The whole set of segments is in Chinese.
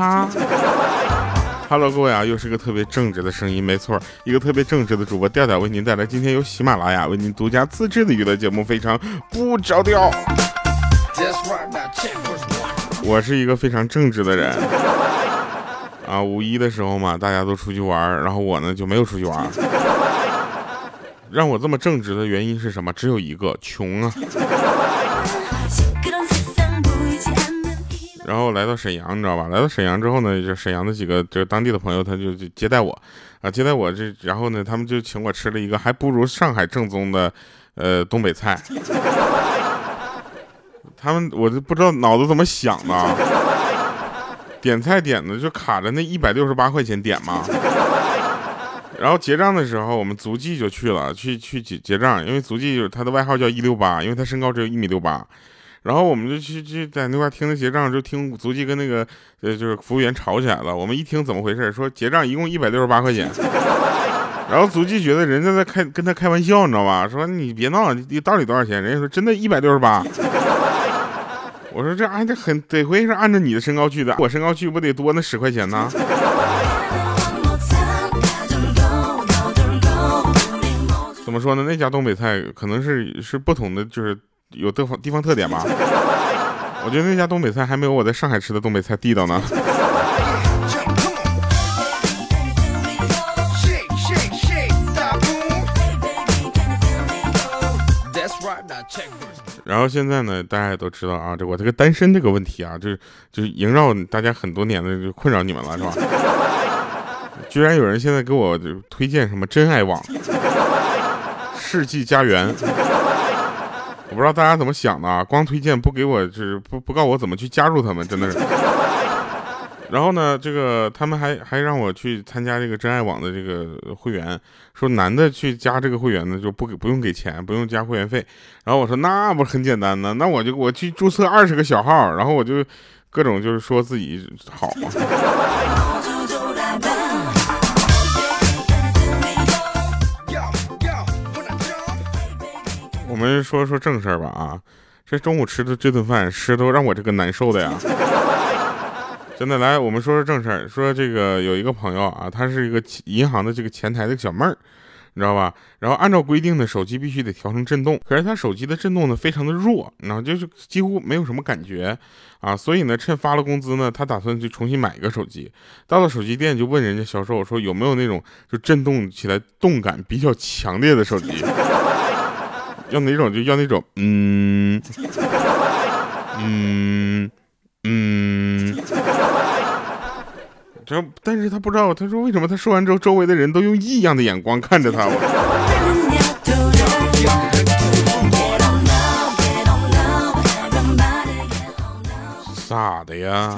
哈。Hello，各位啊，又是个特别正直的声音，没错，一个特别正直的主播调调为您带来今天由喜马拉雅为您独家自制的娱乐节目，非常不着调。我是一个非常正直的人啊，五一的时候嘛，大家都出去玩，然后我呢就没有出去玩。让我这么正直的原因是什么？只有一个，穷啊。然后来到沈阳，你知道吧？来到沈阳之后呢，就沈阳的几个就是当地的朋友，他就接待我，啊，接待我这，然后呢，他们就请我吃了一个还不如上海正宗的，呃，东北菜。他们我就不知道脑子怎么想的，点菜点的就卡着那一百六十八块钱点嘛。然后结账的时候，我们足迹就去了，去去结结账，因为足迹就是他的外号叫一六八，因为他身高只有一米六八。然后我们就去去在那块听着结账，就听足迹跟那个呃就是服务员吵起来了。我们一听怎么回事，说结账一共一百六十八块钱。然后足迹觉得人家在开跟他开玩笑，你知道吧？说你别闹，你到底多少钱？人家说真的一百六十八。我说这按这很得亏是按照你的身高去的，我身高去不得多那十块钱呢？怎么说呢？那家东北菜可能是是不同的，就是。有地方地方特点吧？我觉得那家东北菜还没有我在上海吃的东北菜地道呢。然后现在呢，大家也都知道啊，这我这个单身这个问题啊，就是就是萦绕大家很多年的，就困扰你们了，是吧？居然有人现在给我推荐什么真爱网、世纪佳缘。我不知道大家怎么想的啊，光推荐不给我，就是不不告我怎么去加入他们，真的是。然后呢，这个他们还还让我去参加这个真爱网的这个会员，说男的去加这个会员呢就不给不用给钱，不用加会员费。然后我说那不是很简单呢，那我就我去注册二十个小号，然后我就各种就是说自己好我们说说正事儿吧啊，这中午吃的这顿饭吃都让我这个难受的呀，真的来，我们说说正事儿，说这个有一个朋友啊，他是一个银行的这个前台的小妹儿，你知道吧？然后按照规定呢，手机必须得调成震动，可是他手机的震动呢非常的弱，然后就是几乎没有什么感觉啊，所以呢，趁发了工资呢，他打算去重新买一个手机，到了手机店就问人家销售说有没有那种就震动起来动感比较强烈的手机。要哪种就要那种，嗯，嗯，嗯。这但是他不知道，他说为什么他说完之后，周围的人都用异样的眼光看着他。咋的呀？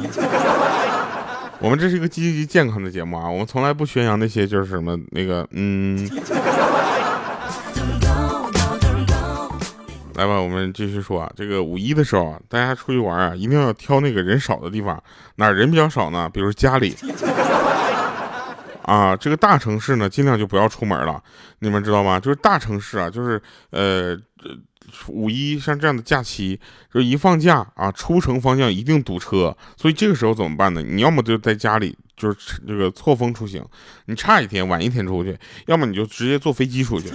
我们这是一个积极健康的节目啊，我们从来不宣扬那些就是什么那个，嗯。来吧，我们继续说啊。这个五一的时候啊，大家出去玩啊，一定要挑那个人少的地方。哪人比较少呢？比如家里啊，这个大城市呢，尽量就不要出门了。你们知道吗？就是大城市啊，就是呃，五一像这样的假期，就一放假啊，出城方向一定堵车。所以这个时候怎么办呢？你要么就在家里，就是这个错峰出行，你差一天晚一天出去；要么你就直接坐飞机出去。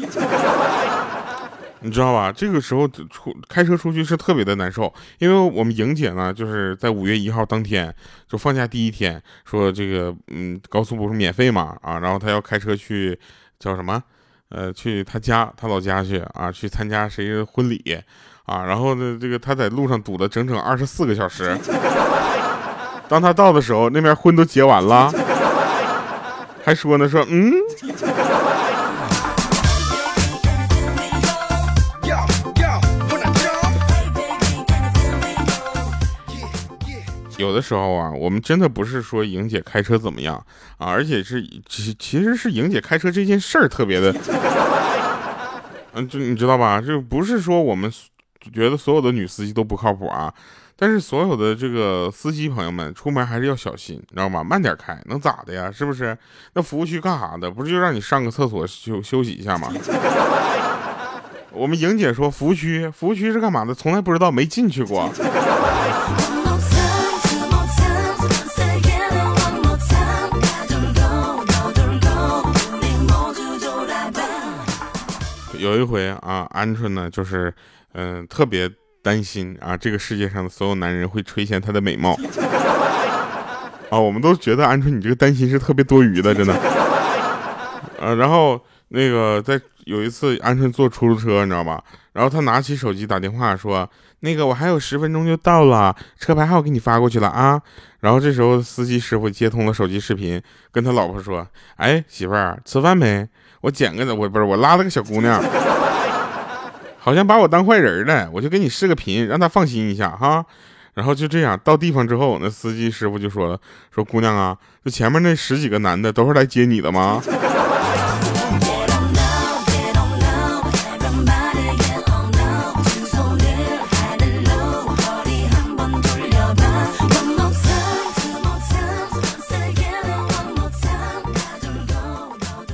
你知道吧？这个时候出开车出去是特别的难受，因为我们莹姐呢，就是在五月一号当天就放假第一天，说这个嗯高速不是免费嘛啊，然后她要开车去叫什么呃去她家她老家去啊去参加谁的婚礼啊，然后呢这个她在路上堵了整整二十四个小时，当她到的时候那边婚都结完了，还说呢说嗯。有的时候啊，我们真的不是说莹姐开车怎么样啊，而且是其其实是莹姐开车这件事儿特别的，嗯，就你知道吧？就不是说我们觉得所有的女司机都不靠谱啊，但是所有的这个司机朋友们出门还是要小心，你知道吗？慢点开，能咋的呀？是不是？那服务区干啥的？不是就让你上个厕所休休息一下吗？我们莹姐说服务区，服务区是干嘛的？从来不知道，没进去过。有一回啊，鹌鹑呢，就是嗯，特别担心啊，这个世界上的所有男人会垂涎她的美貌。啊，我们都觉得鹌鹑，你这个担心是特别多余的，真的。呃，然后那个在有一次，鹌鹑坐出租车，你知道吧？然后他拿起手机打电话说：“那个，我还有十分钟就到了，车牌号给你发过去了啊。”然后这时候司机师傅接通了手机视频，跟他老婆说：“哎，媳妇儿，吃饭没？我捡个的，我不是我拉了个小姑娘，好像把我当坏人了，我就给你视个频，让她放心一下哈。”然后就这样到地方之后，那司机师傅就说了：“说姑娘啊，就前面那十几个男的都是来接你的吗？”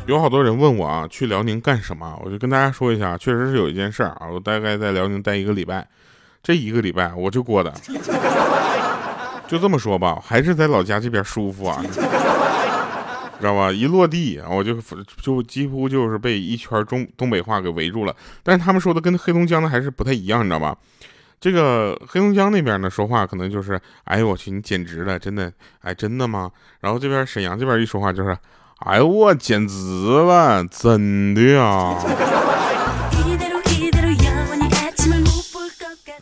有好多人问我啊，去辽宁干什么？我就跟大家说一下，确实是有一件事儿啊，我大概在辽宁待一个礼拜。这一个礼拜我就过的，就这么说吧，还是在老家这边舒服啊，知道吧？一落地，我就就几乎就是被一圈中东北话给围住了。但是他们说的跟黑龙江的还是不太一样，你知道吧？这个黑龙江那边呢说话可能就是，哎呦我去，你简直了，真的，哎真的吗？然后这边沈阳这边一说话就是，哎呦我简直了，真的呀。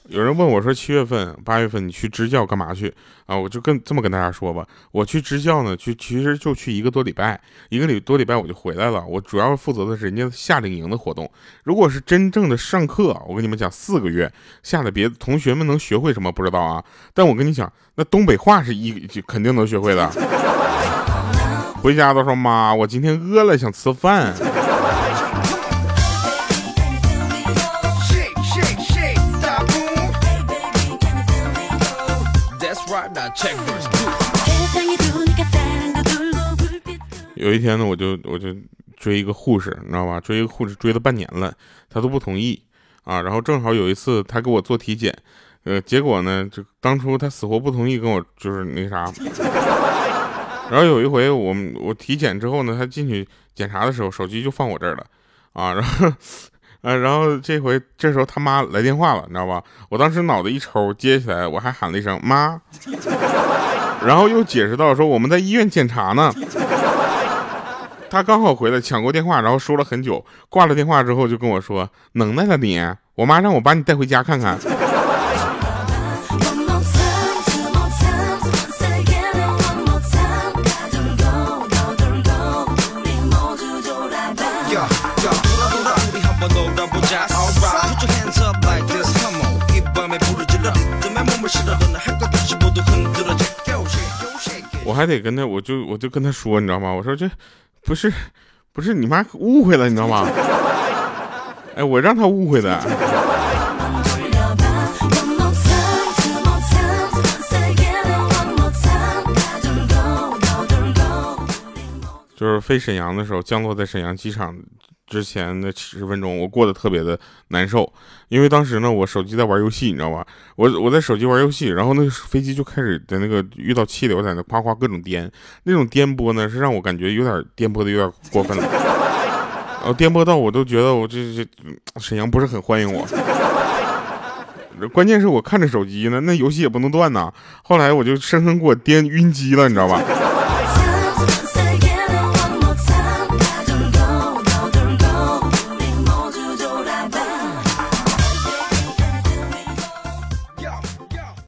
有人问我说：“七月份、八月份你去支教干嘛去啊？”我就跟这么跟大家说吧，我去支教呢，去其实就去一个多礼拜，一个礼多礼拜我就回来了。我主要负责的是人家夏令营的活动。如果是真正的上课，我跟你们讲，四个月下的，别同学们能学会什么不知道啊？但我跟你讲，那东北话是一就肯定能学会的。回家都说妈，我今天饿了，想吃饭。有一天呢，我就我就追一个护士，你知道吧？追一个护士追了半年了，他都不同意啊。然后正好有一次他给我做体检，呃，结果呢，就当初他死活不同意跟我就是那啥。然后有一回我们我体检之后呢，他进去检查的时候，手机就放我这儿了啊。然后。啊，然后这回这时候他妈来电话了，你知道吧？我当时脑子一抽，接起来，我还喊了一声妈，然后又解释到说我们在医院检查呢。他刚好回来抢过电话，然后说了很久，挂了电话之后就跟我说能耐了你，我妈让我把你带回家看看。我还得跟他，我就我就跟他说，你知道吗？我说这不是不是你妈误会了，你知道吗？哎，我让他误会的。就是飞沈阳的时候，降落在沈阳机场。之前的七十分钟，我过得特别的难受，因为当时呢，我手机在玩游戏，你知道吧？我我在手机玩游戏，然后那个飞机就开始在那个遇到气流，在那夸夸各种颠，那种颠簸呢，是让我感觉有点颠簸的有点过分了，然 后颠簸到我都觉得我这这沈阳不是很欢迎我，关键是我看着手机呢，那游戏也不能断呐。后来我就生生给我颠晕机了，你知道吧？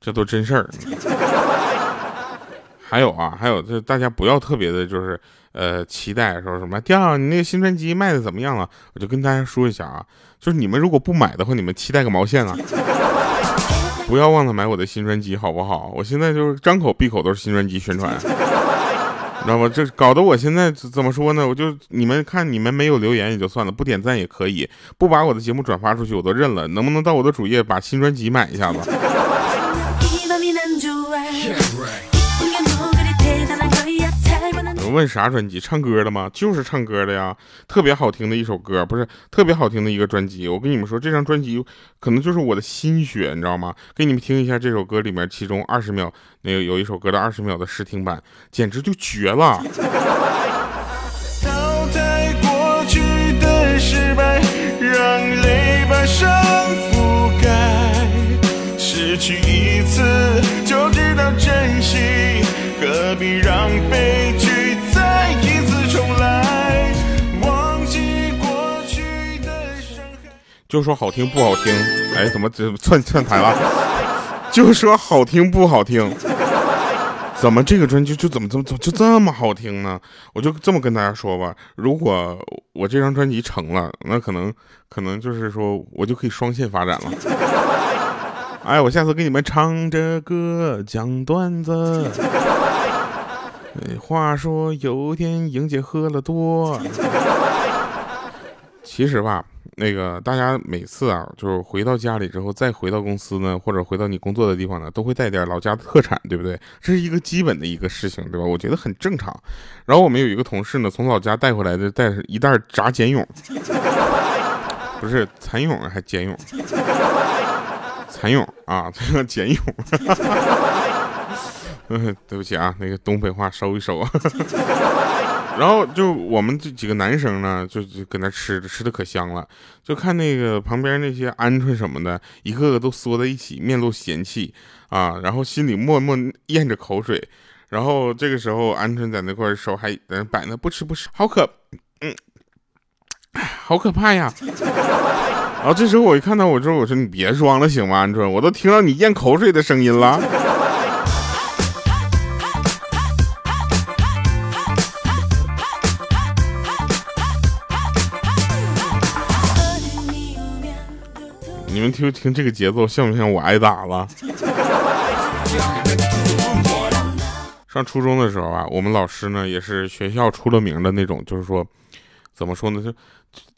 这都真事儿，还有啊，还有，这大家不要特别的，就是呃，期待说什么第二你那个新专辑卖的怎么样了？我就跟大家说一下啊，就是你们如果不买的话，你们期待个毛线啊！不要忘了买我的新专辑，好不好？我现在就是张口闭口都是新专辑宣传，你知道吗？这搞得我现在怎么说呢？我就你们看，你们没有留言也就算了，不点赞也可以，不把我的节目转发出去我都认了。能不能到我的主页把新专辑买一下子？问啥专辑？唱歌的吗？就是唱歌的呀，特别好听的一首歌，不是特别好听的一个专辑。我跟你们说，这张专辑可能就是我的心血，你知道吗？给你们听一下这首歌里面其中二十秒，那个有一首歌的二十秒的试听版，简直就绝了。淘汰过去的失败，让上覆盖。失去一次就知道珍惜，何必让悲剧再一次重来？忘记过去的伤害。就说好听不好听，哎，怎么这串串台了？就说好听不好听。怎么这个专辑就怎么怎么怎么就这么好听呢？我就这么跟大家说吧，如果我这张专辑成了，那可能可能就是说我就可以双线发展了。哎，我下次给你们唱着歌讲段子。话说有天莹姐喝了多，其实吧。那个大家每次啊，就是回到家里之后，再回到公司呢，或者回到你工作的地方呢，都会带点老家的特产，对不对？这是一个基本的一个事情，对吧？我觉得很正常。然后我们有一个同事呢，从老家带回来的带一袋炸茧蛹，不是蚕蛹还茧蛹，蚕蛹啊，这个茧蛹。嗯，对不起啊，那个东北话收一收。然后就我们这几个男生呢，就就搁那吃着，吃的可香了。就看那个旁边那些鹌鹑什么的，一个个都缩在一起，面露嫌弃啊，然后心里默默咽着口水。然后这个时候，鹌鹑在那块手还在那摆呢，不吃不吃，好可，嗯，好可怕呀。然后这时候我一看到我之后，我说你别装了行吗，鹌鹑，我都听到你咽口水的声音了。你们听听这个节奏，像不像我挨打了？上初中的时候啊，我们老师呢也是学校出了名的那种，就是说，怎么说呢，就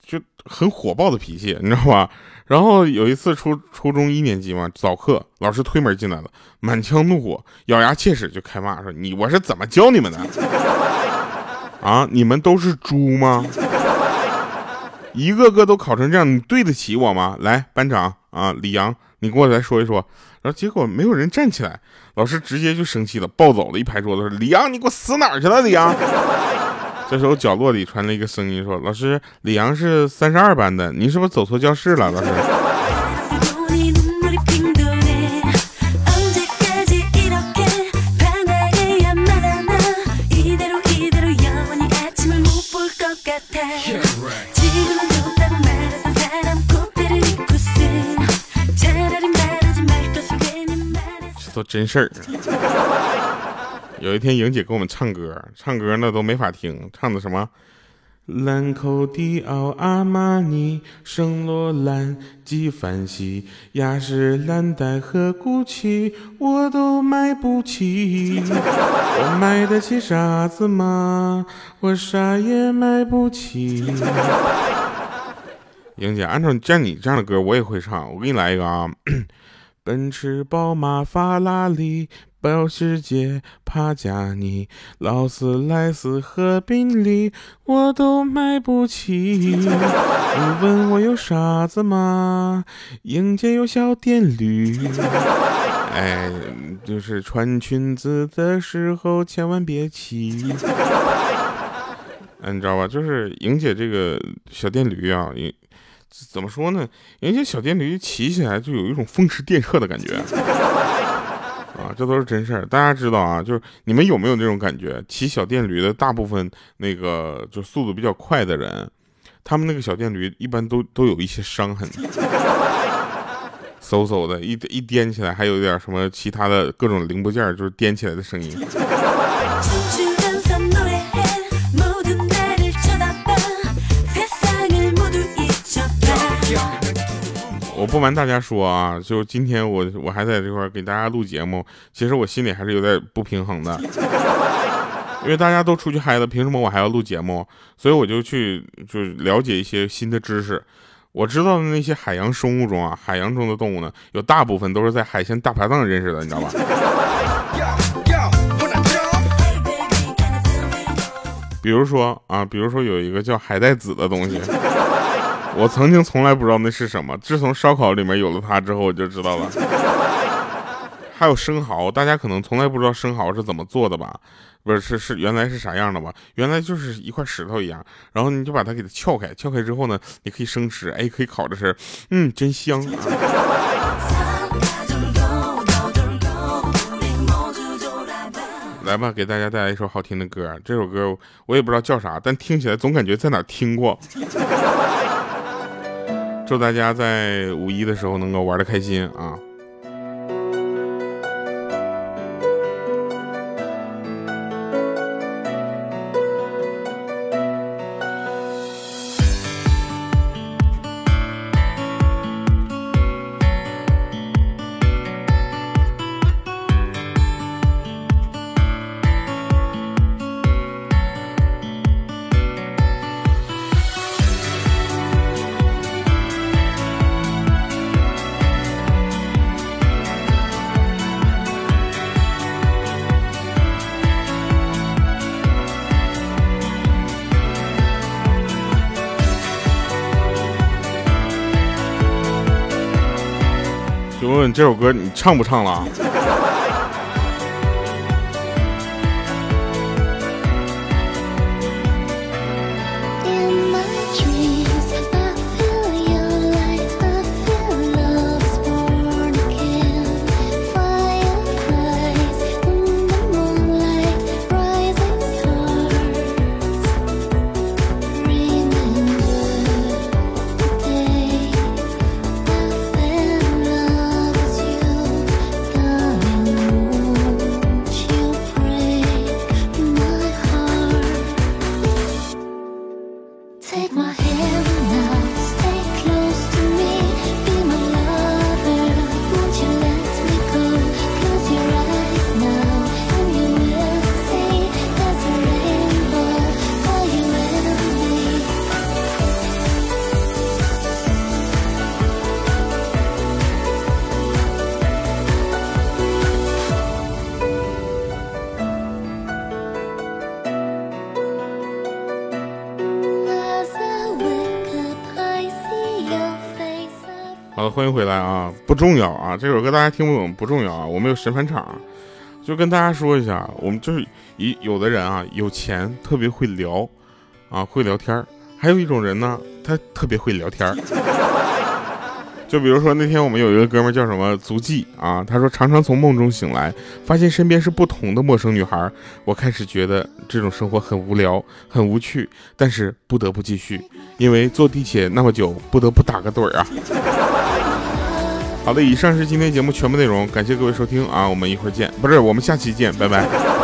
就很火爆的脾气，你知道吧？然后有一次初初中一年级嘛，早课，老师推门进来了，满腔怒火，咬牙切齿就开骂说：“你我是怎么教你们的？啊，你们都是猪吗？”一个个都考成这样，你对得起我吗？来，班长啊，李阳，你过来说一说。然后结果没有人站起来，老师直接就生气了，暴走了，一拍桌子说：“李阳，你给我死哪儿去了？李阳！”这时候角落里传来一个声音说：“老师，李阳是三十二班的，你是不是走错教室了？”老师。都真事儿。有一天，莹姐给我们唱歌，唱歌那都没法听，唱的什么？兰蔻、迪奥、阿玛尼、圣罗兰、纪梵希、雅诗兰黛和 GUCCI，我都买不起。我买得起啥子吗？我啥也买不起。莹姐，按照像你这样的歌，我也会唱。我给你来一个啊。奔驰、宝马、法拉利、保时捷、帕加尼、劳斯莱斯和宾利，我都买不起。你问我有傻子吗？迎接有小电驴。哎，就是穿裙子的时候千万别骑。嗯，你知道吧？就是莹姐这个小电驴啊，怎么说呢？人家小电驴骑起来就有一种风驰电掣的感觉啊，这都是真事儿。大家知道啊，就是你们有没有那种感觉？骑小电驴的大部分那个就速度比较快的人，他们那个小电驴一般都都有一些伤痕，嗖嗖的，一一颠起来，还有一点什么其他的各种零部件就是颠起来的声音。我不瞒大家说啊，就今天我我还在这块给大家录节目，其实我心里还是有点不平衡的，因为大家都出去嗨了，凭什么我还要录节目？所以我就去就了解一些新的知识。我知道的那些海洋生物中啊，海洋中的动物呢，有大部分都是在海鲜大排档认识的，你知道吧？比如说啊，比如说有一个叫海带子的东西。我曾经从来不知道那是什么，自从烧烤里面有了它之后，我就知道了。还有生蚝，大家可能从来不知道生蚝是怎么做的吧？不是，是是原来是啥样的吧？原来就是一块石头一样，然后你就把它给它撬开，撬开之后呢，你可以生吃，哎，可以烤着吃，嗯，真香。来吧，给大家带来一首好听的歌。这首歌我也不知道叫啥，但听起来总感觉在哪听过。祝大家在五一的时候能够玩的开心啊！问这首歌你唱不唱了？欢迎回来啊！不重要啊，这首歌大家听不懂不重要啊，我们有神返场，就跟大家说一下，我们就是一有的人啊，有钱特别会聊，啊会聊天还有一种人呢，他特别会聊天 就比如说那天我们有一个哥们叫什么足迹啊，他说常常从梦中醒来，发现身边是不同的陌生女孩，我开始觉得这种生活很无聊，很无趣，但是不得不继续，因为坐地铁那么久，不得不打个盹儿啊。好的，以上是今天节目全部内容，感谢各位收听啊，我们一会儿见，不是，我们下期见，拜拜。